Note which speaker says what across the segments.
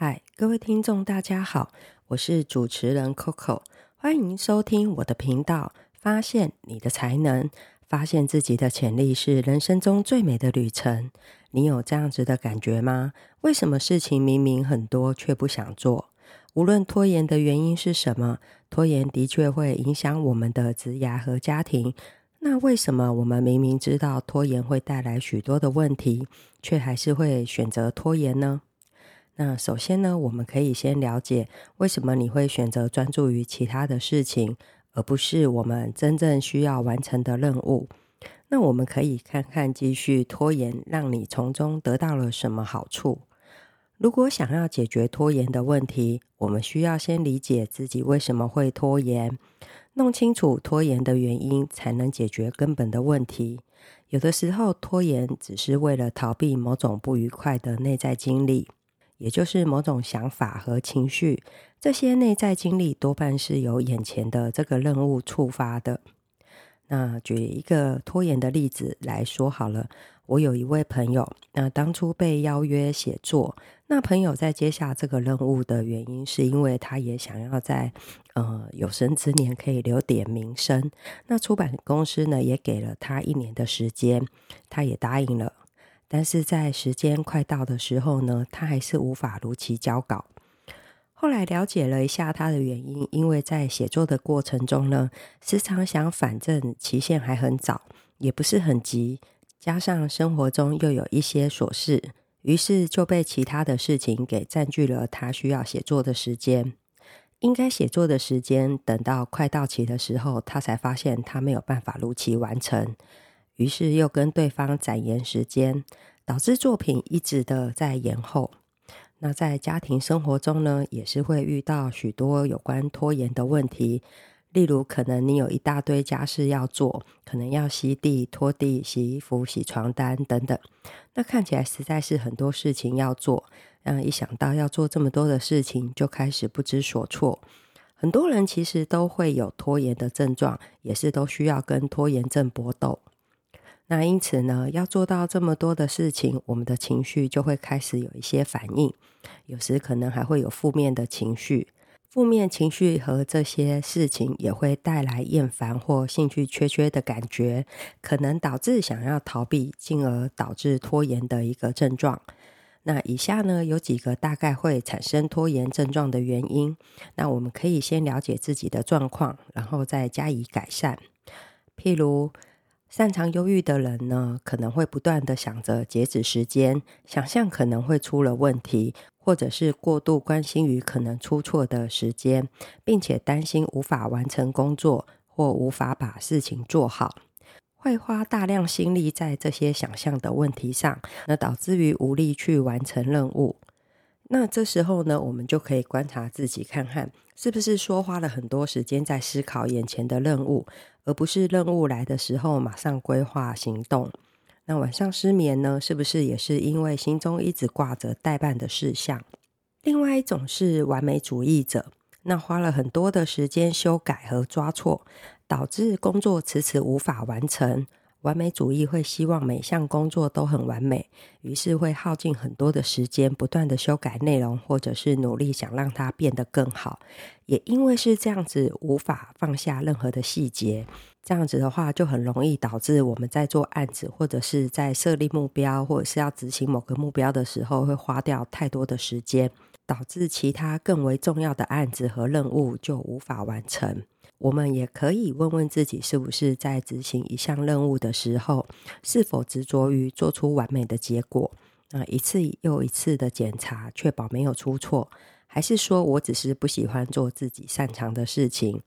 Speaker 1: 嗨，各位听众，大家好，我是主持人 Coco，欢迎收听我的频道。发现你的才能，发现自己的潜力是人生中最美的旅程。你有这样子的感觉吗？为什么事情明明很多却不想做？无论拖延的原因是什么，拖延的确会影响我们的职涯和家庭。那为什么我们明明知道拖延会带来许多的问题，却还是会选择拖延呢？那首先呢，我们可以先了解为什么你会选择专注于其他的事情，而不是我们真正需要完成的任务。那我们可以看看继续拖延，让你从中得到了什么好处。如果想要解决拖延的问题，我们需要先理解自己为什么会拖延，弄清楚拖延的原因，才能解决根本的问题。有的时候，拖延只是为了逃避某种不愉快的内在经历。也就是某种想法和情绪，这些内在经历多半是由眼前的这个任务触发的。那举一个拖延的例子来说好了，我有一位朋友，那当初被邀约写作，那朋友在接下这个任务的原因，是因为他也想要在呃有生之年可以留点名声。那出版公司呢，也给了他一年的时间，他也答应了。但是在时间快到的时候呢，他还是无法如期交稿。后来了解了一下他的原因，因为在写作的过程中呢，时常想反正期限还很早，也不是很急，加上生活中又有一些琐事，于是就被其他的事情给占据了他需要写作的时间。应该写作的时间，等到快到期的时候，他才发现他没有办法如期完成。于是又跟对方展延时间，导致作品一直的在延后。那在家庭生活中呢，也是会遇到许多有关拖延的问题。例如，可能你有一大堆家事要做，可能要吸地、拖地、洗衣服、洗床单等等。那看起来实在是很多事情要做，嗯，一想到要做这么多的事情，就开始不知所措。很多人其实都会有拖延的症状，也是都需要跟拖延症搏斗。那因此呢，要做到这么多的事情，我们的情绪就会开始有一些反应，有时可能还会有负面的情绪。负面情绪和这些事情也会带来厌烦或兴趣缺缺的感觉，可能导致想要逃避，进而导致拖延的一个症状。那以下呢，有几个大概会产生拖延症状的原因。那我们可以先了解自己的状况，然后再加以改善。譬如，擅长忧郁的人呢，可能会不断地想着截止时间，想象可能会出了问题，或者是过度关心于可能出错的时间，并且担心无法完成工作或无法把事情做好，会花大量心力在这些想象的问题上，那导致于无力去完成任务。那这时候呢，我们就可以观察自己，看看是不是说花了很多时间在思考眼前的任务，而不是任务来的时候马上规划行动。那晚上失眠呢，是不是也是因为心中一直挂着待办的事项？另外一种是完美主义者，那花了很多的时间修改和抓错，导致工作迟迟无法完成。完美主义会希望每项工作都很完美，于是会耗尽很多的时间，不断的修改内容，或者是努力想让它变得更好。也因为是这样子，无法放下任何的细节，这样子的话，就很容易导致我们在做案子，或者是在设立目标，或者是要执行某个目标的时候，会花掉太多的时间，导致其他更为重要的案子和任务就无法完成。我们也可以问问自己，是不是在执行一项任务的时候，是否执着于做出完美的结果？那一次又一次的检查，确保没有出错，还是说我只是不喜欢做自己擅长的事情？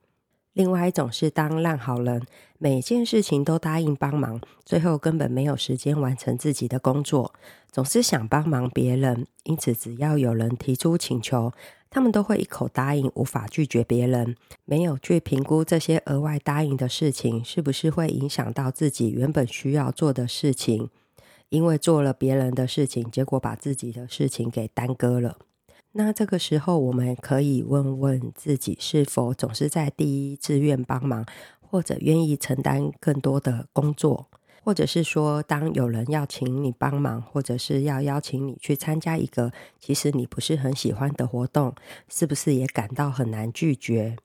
Speaker 1: 另外一种是当烂好人，每件事情都答应帮忙，最后根本没有时间完成自己的工作，总是想帮忙别人，因此只要有人提出请求，他们都会一口答应，无法拒绝别人，没有去评估这些额外答应的事情是不是会影响到自己原本需要做的事情，因为做了别人的事情，结果把自己的事情给耽搁了。那这个时候，我们可以问问自己，是否总是在第一志愿帮忙，或者愿意承担更多的工作？或者是说，当有人要请你帮忙，或者是要邀请你去参加一个其实你不是很喜欢的活动，是不是也感到很难拒绝？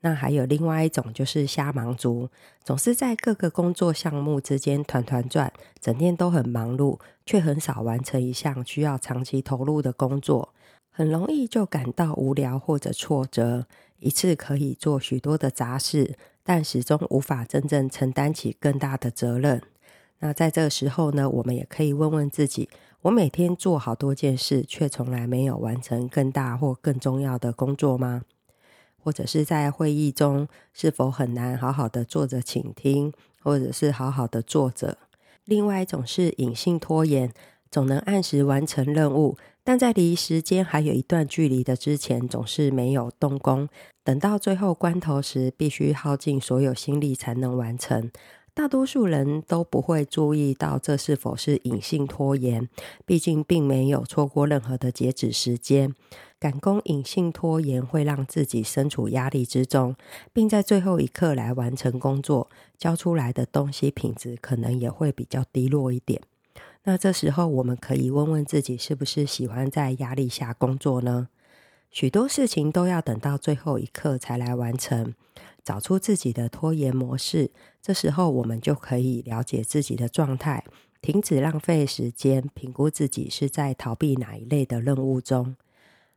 Speaker 1: 那还有另外一种，就是瞎忙族，总是在各个工作项目之间团团转，整天都很忙碌，却很少完成一项需要长期投入的工作，很容易就感到无聊或者挫折，一次可以做许多的杂事，但始终无法真正承担起更大的责任。那在这个时候呢，我们也可以问问自己：我每天做好多件事，却从来没有完成更大或更重要的工作吗？或者是在会议中，是否很难好好的坐着倾听，或者是好好的坐着？另外一种是隐性拖延，总能按时完成任务，但在离时间还有一段距离的之前，总是没有动工，等到最后关头时，必须耗尽所有心力才能完成。大多数人都不会注意到这是否是隐性拖延，毕竟并没有错过任何的截止时间。赶工隐性拖延会让自己身处压力之中，并在最后一刻来完成工作，交出来的东西品质可能也会比较低落一点。那这时候我们可以问问自己，是不是喜欢在压力下工作呢？许多事情都要等到最后一刻才来完成。找出自己的拖延模式，这时候我们就可以了解自己的状态，停止浪费时间，评估自己是在逃避哪一类的任务中。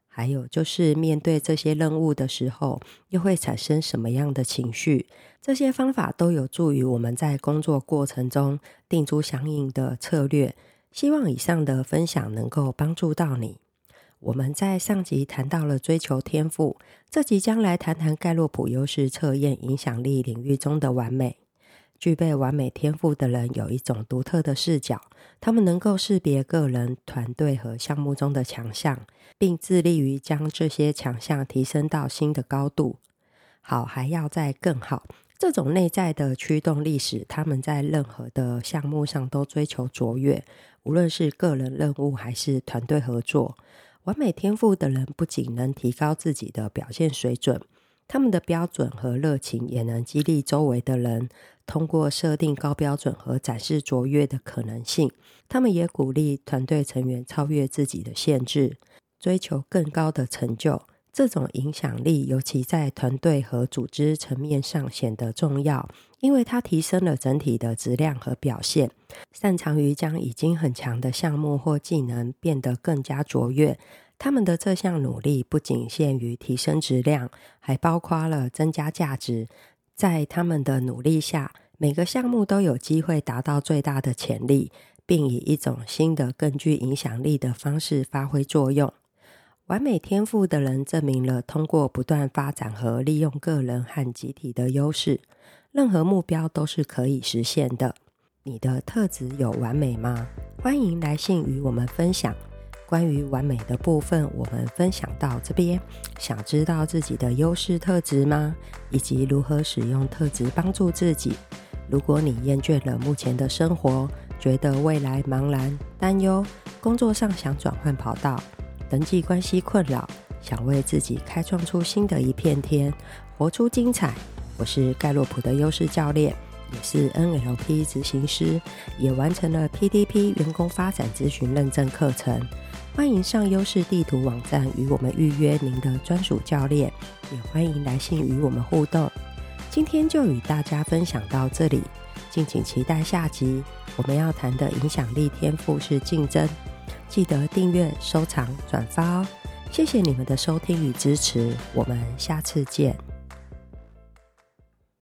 Speaker 1: 还有就是面对这些任务的时候，又会产生什么样的情绪？这些方法都有助于我们在工作过程中定出相应的策略。希望以上的分享能够帮助到你。我们在上集谈到了追求天赋，这集将来谈谈盖洛普优势测验影响力领域中的完美。具备完美天赋的人有一种独特的视角，他们能够识别个人、团队和项目中的强项，并致力于将这些强项提升到新的高度。好，还要再更好。这种内在的驱动力使他们在任何的项目上都追求卓越，无论是个人任务还是团队合作。完美天赋的人不仅能提高自己的表现水准，他们的标准和热情也能激励周围的人。通过设定高标准和展示卓越的可能性，他们也鼓励团队成员超越自己的限制，追求更高的成就。这种影响力尤其在团队和组织层面上显得重要，因为它提升了整体的质量和表现。擅长于将已经很强的项目或技能变得更加卓越。他们的这项努力不仅限于提升质量，还包括了增加价值。在他们的努力下，每个项目都有机会达到最大的潜力，并以一种新的、更具影响力的方式发挥作用。完美天赋的人证明了，通过不断发展和利用个人和集体的优势，任何目标都是可以实现的。你的特质有完美吗？欢迎来信与我们分享。关于完美的部分，我们分享到这边。想知道自己的优势特质吗？以及如何使用特质帮助自己？如果你厌倦了目前的生活，觉得未来茫然、担忧，工作上想转换跑道，人际关系困扰，想为自己开创出新的一片天，活出精彩。我是盖洛普的优势教练，也是 NLP 执行师，也完成了 PDP 员工发展咨询认证课程。欢迎上优势地图网站与我们预约您的专属教练，也欢迎来信与我们互动。今天就与大家分享到这里，敬请期待下集。我们要谈的影响力天赋是竞争。记得订阅、收藏、转发哦！谢谢你们的收听与支持，我们下次见。